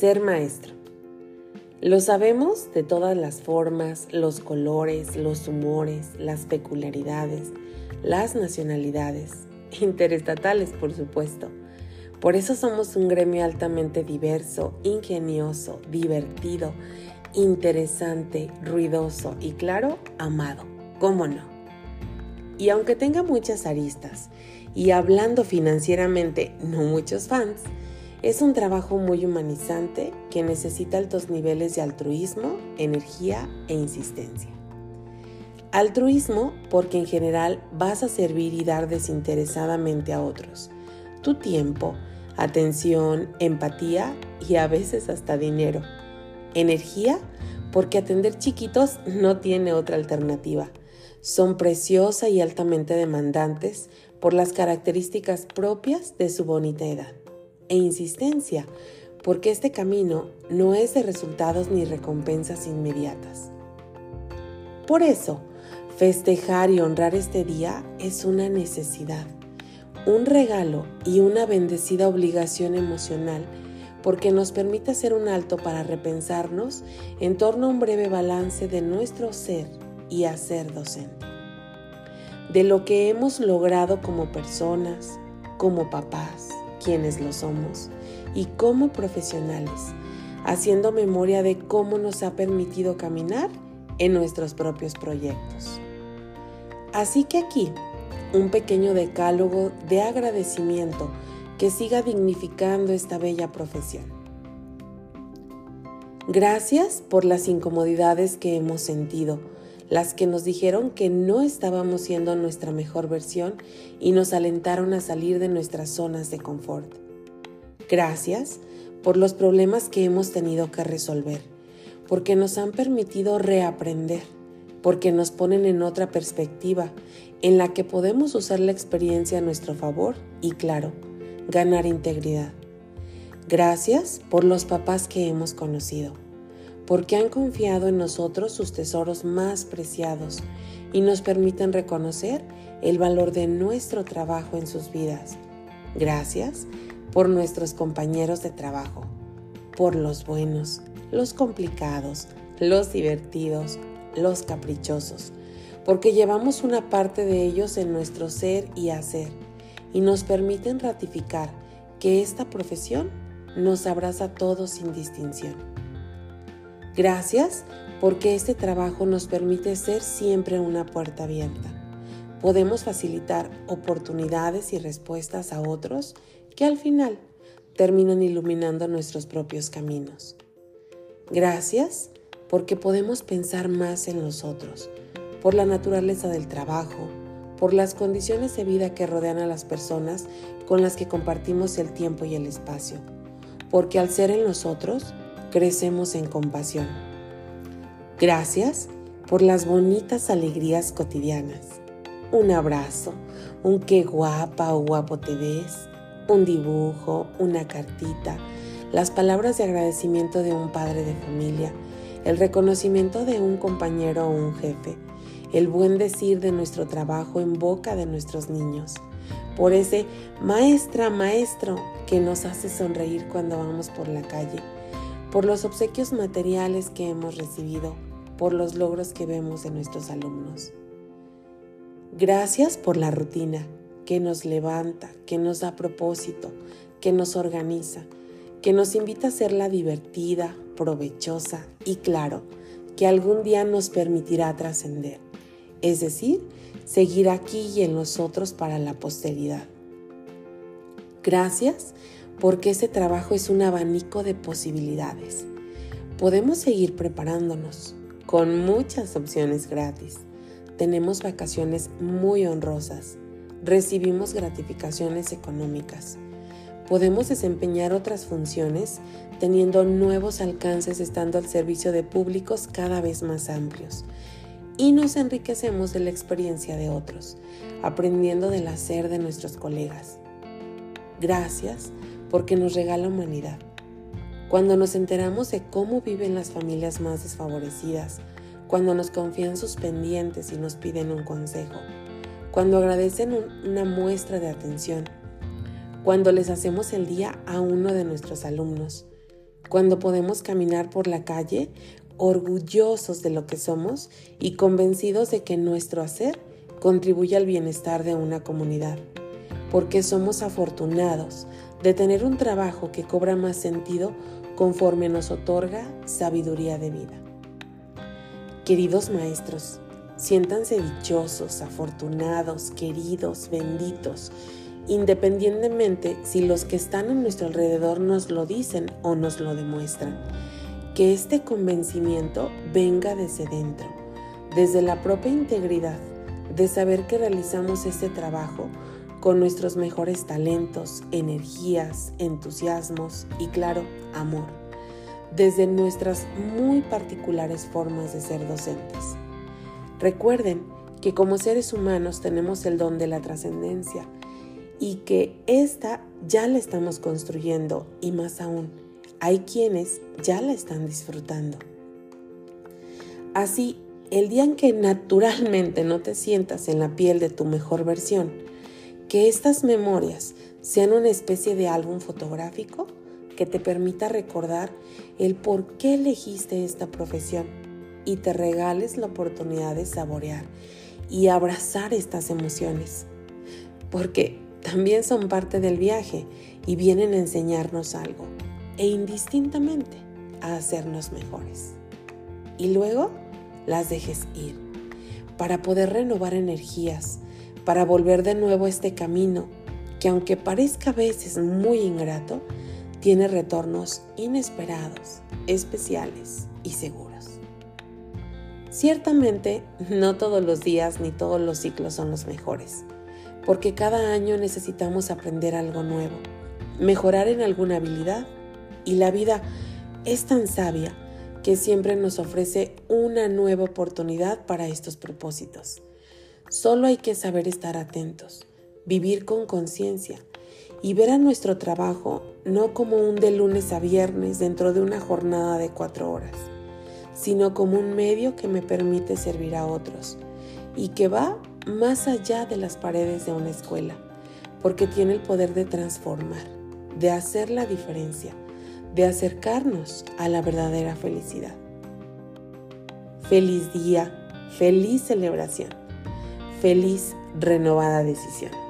Ser maestro. Lo sabemos de todas las formas, los colores, los humores, las peculiaridades, las nacionalidades, interestatales por supuesto. Por eso somos un gremio altamente diverso, ingenioso, divertido, interesante, ruidoso y claro, amado. ¿Cómo no? Y aunque tenga muchas aristas y hablando financieramente no muchos fans, es un trabajo muy humanizante que necesita altos niveles de altruismo, energía e insistencia. Altruismo porque en general vas a servir y dar desinteresadamente a otros. Tu tiempo, atención, empatía y a veces hasta dinero. Energía porque atender chiquitos no tiene otra alternativa. Son preciosa y altamente demandantes por las características propias de su bonita edad e insistencia, porque este camino no es de resultados ni recompensas inmediatas. Por eso, festejar y honrar este día es una necesidad, un regalo y una bendecida obligación emocional porque nos permite hacer un alto para repensarnos en torno a un breve balance de nuestro ser y hacer docente, de lo que hemos logrado como personas, como papás, quienes lo somos y como profesionales, haciendo memoria de cómo nos ha permitido caminar en nuestros propios proyectos. Así que aquí, un pequeño decálogo de agradecimiento que siga dignificando esta bella profesión. Gracias por las incomodidades que hemos sentido, las que nos dijeron que no estábamos siendo nuestra mejor versión y nos alentaron a salir de nuestras zonas de confort. Gracias por los problemas que hemos tenido que resolver, porque nos han permitido reaprender, porque nos ponen en otra perspectiva en la que podemos usar la experiencia a nuestro favor y, claro, ganar integridad. Gracias por los papás que hemos conocido porque han confiado en nosotros sus tesoros más preciados y nos permiten reconocer el valor de nuestro trabajo en sus vidas. Gracias por nuestros compañeros de trabajo, por los buenos, los complicados, los divertidos, los caprichosos, porque llevamos una parte de ellos en nuestro ser y hacer y nos permiten ratificar que esta profesión nos abraza a todos sin distinción. Gracias porque este trabajo nos permite ser siempre una puerta abierta. Podemos facilitar oportunidades y respuestas a otros que al final terminan iluminando nuestros propios caminos. Gracias porque podemos pensar más en los otros, por la naturaleza del trabajo, por las condiciones de vida que rodean a las personas con las que compartimos el tiempo y el espacio, porque al ser en nosotros, crecemos en compasión. Gracias por las bonitas alegrías cotidianas. Un abrazo, un qué guapa o guapo te ves, un dibujo, una cartita, las palabras de agradecimiento de un padre de familia, el reconocimiento de un compañero o un jefe, el buen decir de nuestro trabajo en boca de nuestros niños, por ese maestra, maestro que nos hace sonreír cuando vamos por la calle por los obsequios materiales que hemos recibido, por los logros que vemos de nuestros alumnos. Gracias por la rutina que nos levanta, que nos da propósito, que nos organiza, que nos invita a hacerla divertida, provechosa y claro, que algún día nos permitirá trascender, es decir, seguir aquí y en nosotros para la posteridad. Gracias porque ese trabajo es un abanico de posibilidades. Podemos seguir preparándonos con muchas opciones gratis. Tenemos vacaciones muy honrosas. Recibimos gratificaciones económicas. Podemos desempeñar otras funciones teniendo nuevos alcances estando al servicio de públicos cada vez más amplios. Y nos enriquecemos de la experiencia de otros, aprendiendo del hacer de nuestros colegas. Gracias porque nos regala humanidad. Cuando nos enteramos de cómo viven las familias más desfavorecidas, cuando nos confían sus pendientes y nos piden un consejo, cuando agradecen una muestra de atención, cuando les hacemos el día a uno de nuestros alumnos, cuando podemos caminar por la calle orgullosos de lo que somos y convencidos de que nuestro hacer contribuye al bienestar de una comunidad, porque somos afortunados de tener un trabajo que cobra más sentido conforme nos otorga sabiduría de vida. Queridos maestros, siéntanse dichosos, afortunados, queridos, benditos, independientemente si los que están a nuestro alrededor nos lo dicen o nos lo demuestran. Que este convencimiento venga desde dentro, desde la propia integridad, de saber que realizamos este trabajo con nuestros mejores talentos, energías, entusiasmos y claro, amor, desde nuestras muy particulares formas de ser docentes. Recuerden que como seres humanos tenemos el don de la trascendencia y que esta ya la estamos construyendo y más aún, hay quienes ya la están disfrutando. Así, el día en que naturalmente no te sientas en la piel de tu mejor versión, que estas memorias sean una especie de álbum fotográfico que te permita recordar el por qué elegiste esta profesión y te regales la oportunidad de saborear y abrazar estas emociones, porque también son parte del viaje y vienen a enseñarnos algo e indistintamente a hacernos mejores. Y luego las dejes ir para poder renovar energías, para volver de nuevo a este camino que aunque parezca a veces muy ingrato, tiene retornos inesperados, especiales y seguros. Ciertamente, no todos los días ni todos los ciclos son los mejores, porque cada año necesitamos aprender algo nuevo, mejorar en alguna habilidad y la vida es tan sabia que siempre nos ofrece una nueva oportunidad para estos propósitos. Solo hay que saber estar atentos, vivir con conciencia y ver a nuestro trabajo no como un de lunes a viernes dentro de una jornada de cuatro horas, sino como un medio que me permite servir a otros y que va más allá de las paredes de una escuela, porque tiene el poder de transformar, de hacer la diferencia, de acercarnos a la verdadera felicidad. Feliz día, feliz celebración feliz, renovada decisión.